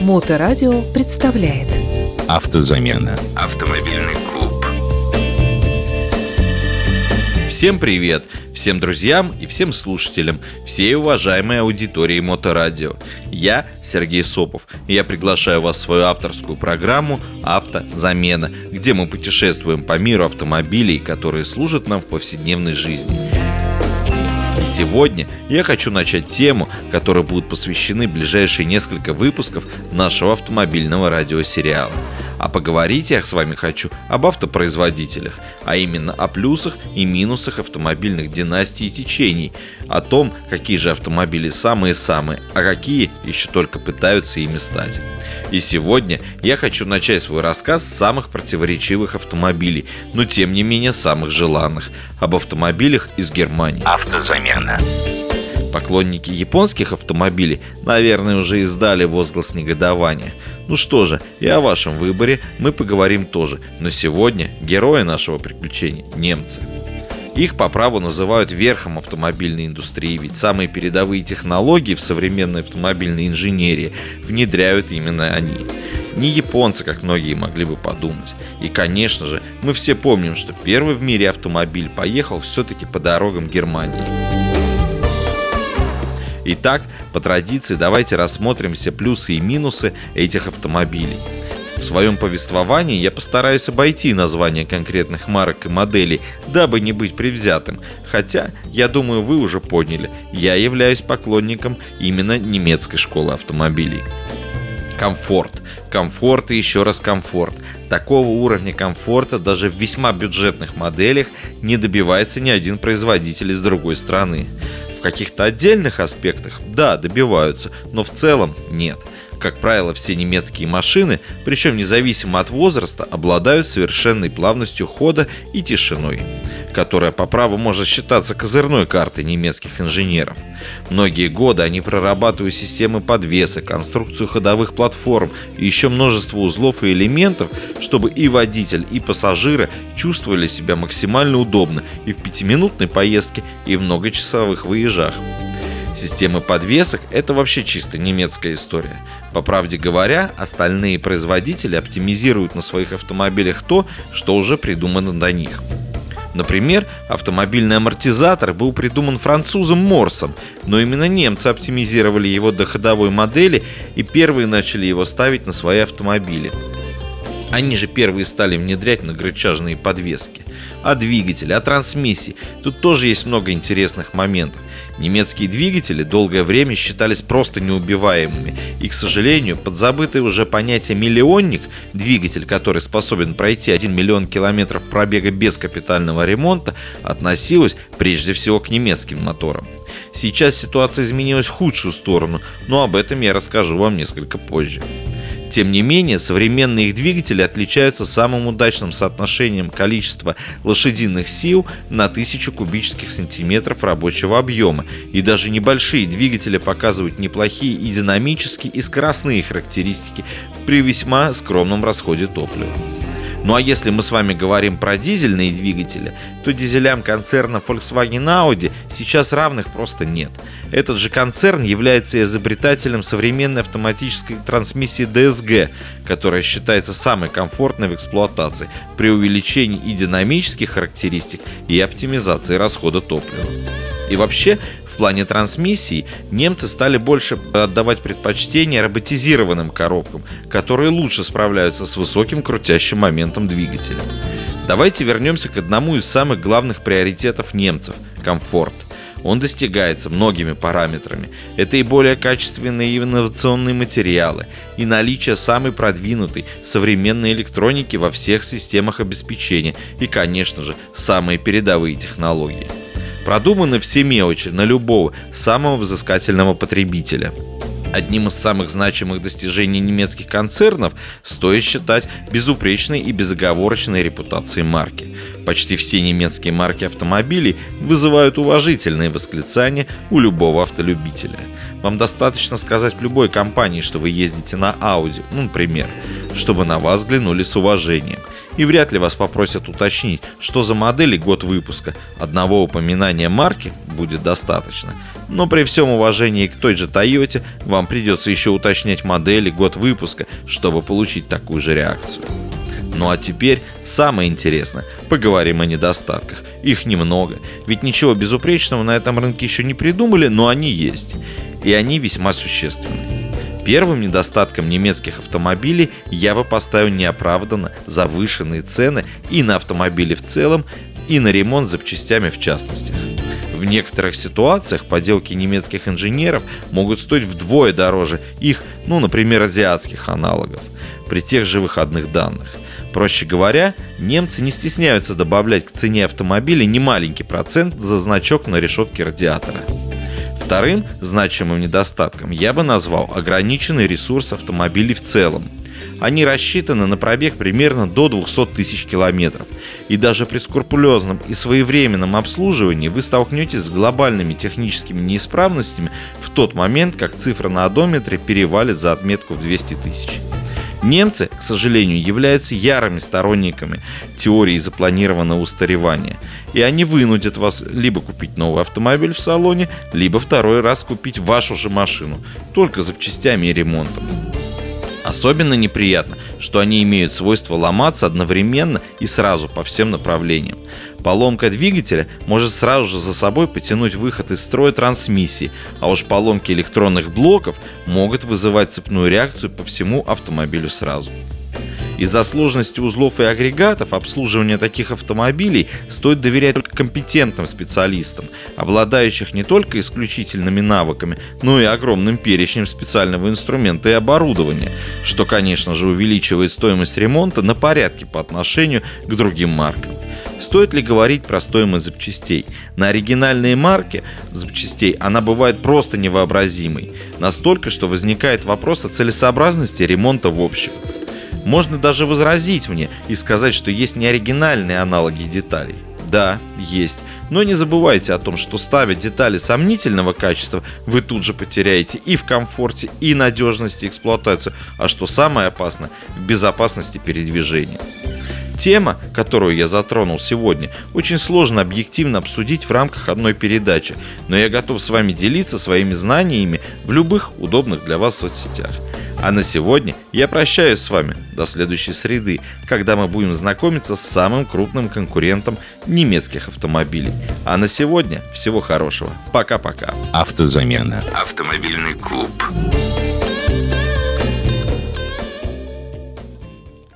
Моторадио представляет Автозамена. Автомобильный клуб. Всем привет! Всем друзьям и всем слушателям, всей уважаемой аудитории Моторадио. Я Сергей Сопов, и я приглашаю вас в свою авторскую программу «Автозамена», где мы путешествуем по миру автомобилей, которые служат нам в повседневной жизни. Сегодня я хочу начать тему, которой будут посвящены ближайшие несколько выпусков нашего автомобильного радиосериала – а поговорить я с вами хочу об автопроизводителях, а именно о плюсах и минусах автомобильных династий и течений, о том, какие же автомобили самые-самые, а какие еще только пытаются ими стать. И сегодня я хочу начать свой рассказ с самых противоречивых автомобилей, но тем не менее самых желанных, об автомобилях из Германии. Автозамена. Поклонники японских автомобилей, наверное, уже издали возглас негодования. Ну что же, и о вашем выборе мы поговорим тоже, но сегодня герои нашего приключения – немцы. Их по праву называют верхом автомобильной индустрии, ведь самые передовые технологии в современной автомобильной инженерии внедряют именно они. Не японцы, как многие могли бы подумать. И, конечно же, мы все помним, что первый в мире автомобиль поехал все-таки по дорогам Германии. Итак, по традиции давайте рассмотрим все плюсы и минусы этих автомобилей. В своем повествовании я постараюсь обойти названия конкретных марок и моделей, дабы не быть привзятым, хотя, я думаю, вы уже поняли, я являюсь поклонником именно немецкой школы автомобилей. Комфорт. Комфорт и еще раз комфорт. Такого уровня комфорта даже в весьма бюджетных моделях не добивается ни один производитель из другой страны. В каких-то отдельных аспектах, да, добиваются, но в целом нет. Как правило, все немецкие машины, причем независимо от возраста, обладают совершенной плавностью хода и тишиной которая по праву может считаться козырной картой немецких инженеров. Многие годы они прорабатывают системы подвеса, конструкцию ходовых платформ и еще множество узлов и элементов, чтобы и водитель, и пассажиры чувствовали себя максимально удобно и в пятиминутной поездке, и в многочасовых выезжах. Системы подвесок – это вообще чисто немецкая история. По правде говоря, остальные производители оптимизируют на своих автомобилях то, что уже придумано до них – Например, автомобильный амортизатор был придуман французом Морсом, но именно немцы оптимизировали его до ходовой модели и первые начали его ставить на свои автомобили. Они же первые стали внедрять многорычажные подвески. А двигатели, а трансмиссии. Тут тоже есть много интересных моментов. Немецкие двигатели долгое время считались просто неубиваемыми, и, к сожалению, подзабытое уже понятие «миллионник» – двигатель, который способен пройти 1 миллион километров пробега без капитального ремонта, относилось прежде всего к немецким моторам. Сейчас ситуация изменилась в худшую сторону, но об этом я расскажу вам несколько позже. Тем не менее, современные их двигатели отличаются самым удачным соотношением количества лошадиных сил на 1000 кубических сантиметров рабочего объема, и даже небольшие двигатели показывают неплохие и динамические, и скоростные характеристики при весьма скромном расходе топлива. Ну а если мы с вами говорим про дизельные двигатели, то дизелям концерна Volkswagen Audi сейчас равных просто нет. Этот же концерн является изобретателем современной автоматической трансмиссии DSG, которая считается самой комфортной в эксплуатации при увеличении и динамических характеристик, и оптимизации расхода топлива. И вообще, плане трансмиссии немцы стали больше отдавать предпочтение роботизированным коробкам, которые лучше справляются с высоким крутящим моментом двигателя. Давайте вернемся к одному из самых главных приоритетов немцев – комфорт. Он достигается многими параметрами. Это и более качественные инновационные материалы, и наличие самой продвинутой современной электроники во всех системах обеспечения, и, конечно же, самые передовые технологии. Продуманы все мелочи на любого самого взыскательного потребителя. Одним из самых значимых достижений немецких концернов стоит считать безупречной и безоговорочной репутацией марки. Почти все немецкие марки автомобилей вызывают уважительные восклицания у любого автолюбителя. Вам достаточно сказать в любой компании, что вы ездите на Audi, ну, например, чтобы на вас взглянули с уважением – и вряд ли вас попросят уточнить, что за модель и год выпуска. Одного упоминания марки будет достаточно. Но при всем уважении к той же Toyota, вам придется еще уточнять модель и год выпуска, чтобы получить такую же реакцию. Ну а теперь самое интересное. Поговорим о недостатках. Их немного. Ведь ничего безупречного на этом рынке еще не придумали, но они есть. И они весьма существенны. Первым недостатком немецких автомобилей я бы поставил неоправданно завышенные цены и на автомобили в целом, и на ремонт запчастями в частности. В некоторых ситуациях поделки немецких инженеров могут стоить вдвое дороже их, ну, например, азиатских аналогов, при тех же выходных данных. Проще говоря, немцы не стесняются добавлять к цене автомобиля немаленький процент за значок на решетке радиатора. Вторым значимым недостатком я бы назвал ограниченный ресурс автомобилей в целом. Они рассчитаны на пробег примерно до 200 тысяч километров. И даже при скрупулезном и своевременном обслуживании вы столкнетесь с глобальными техническими неисправностями в тот момент, как цифра на одометре перевалит за отметку в 200 тысяч. Немцы, к сожалению, являются ярыми сторонниками теории запланированного устаревания, и они вынудят вас либо купить новый автомобиль в салоне, либо второй раз купить вашу же машину, только запчастями и ремонтом. Особенно неприятно, что они имеют свойство ломаться одновременно и сразу по всем направлениям. Поломка двигателя может сразу же за собой потянуть выход из строя трансмиссии, а уж поломки электронных блоков могут вызывать цепную реакцию по всему автомобилю сразу. Из-за сложности узлов и агрегатов обслуживания таких автомобилей стоит доверять только компетентным специалистам, обладающих не только исключительными навыками, но и огромным перечнем специального инструмента и оборудования, что, конечно же, увеличивает стоимость ремонта на порядке по отношению к другим маркам. Стоит ли говорить про стоимость запчастей? На оригинальные марки запчастей она бывает просто невообразимой. Настолько, что возникает вопрос о целесообразности ремонта в общем. Можно даже возразить мне и сказать, что есть неоригинальные аналоги деталей. Да, есть. Но не забывайте о том, что ставя детали сомнительного качества, вы тут же потеряете и в комфорте, и надежности эксплуатацию, а что самое опасное, в безопасности передвижения. Тема, которую я затронул сегодня, очень сложно объективно обсудить в рамках одной передачи, но я готов с вами делиться своими знаниями в любых удобных для вас соцсетях. А на сегодня я прощаюсь с вами до следующей среды, когда мы будем знакомиться с самым крупным конкурентом немецких автомобилей. А на сегодня всего хорошего. Пока-пока. Автозамена. Автомобильный клуб.